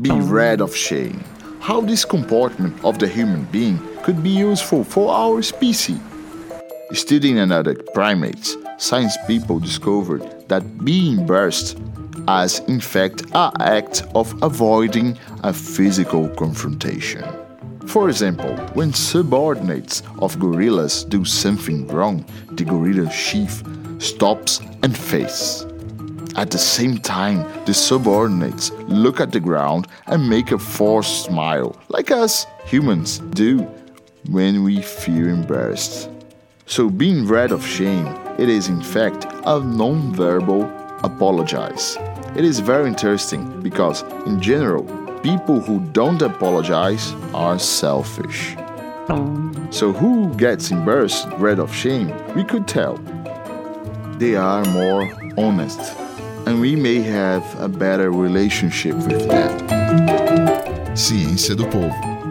be rid of shame. How this comportment of the human being could be useful for our species. Studying another primates, science people discovered that being embarrassed as in fact an act of avoiding a physical confrontation. For example, when subordinates of gorillas do something wrong, the gorilla chief stops and faces. At the same time, the subordinates look at the ground and make a forced smile, like us humans do when we feel embarrassed. So, being rid of shame, it is in fact a non-verbal apologize. It is very interesting because, in general, people who don't apologize are selfish. So, who gets embarrassed, red of shame? We could tell. They are more honest, and we may have a better relationship with them. Ciência do Povo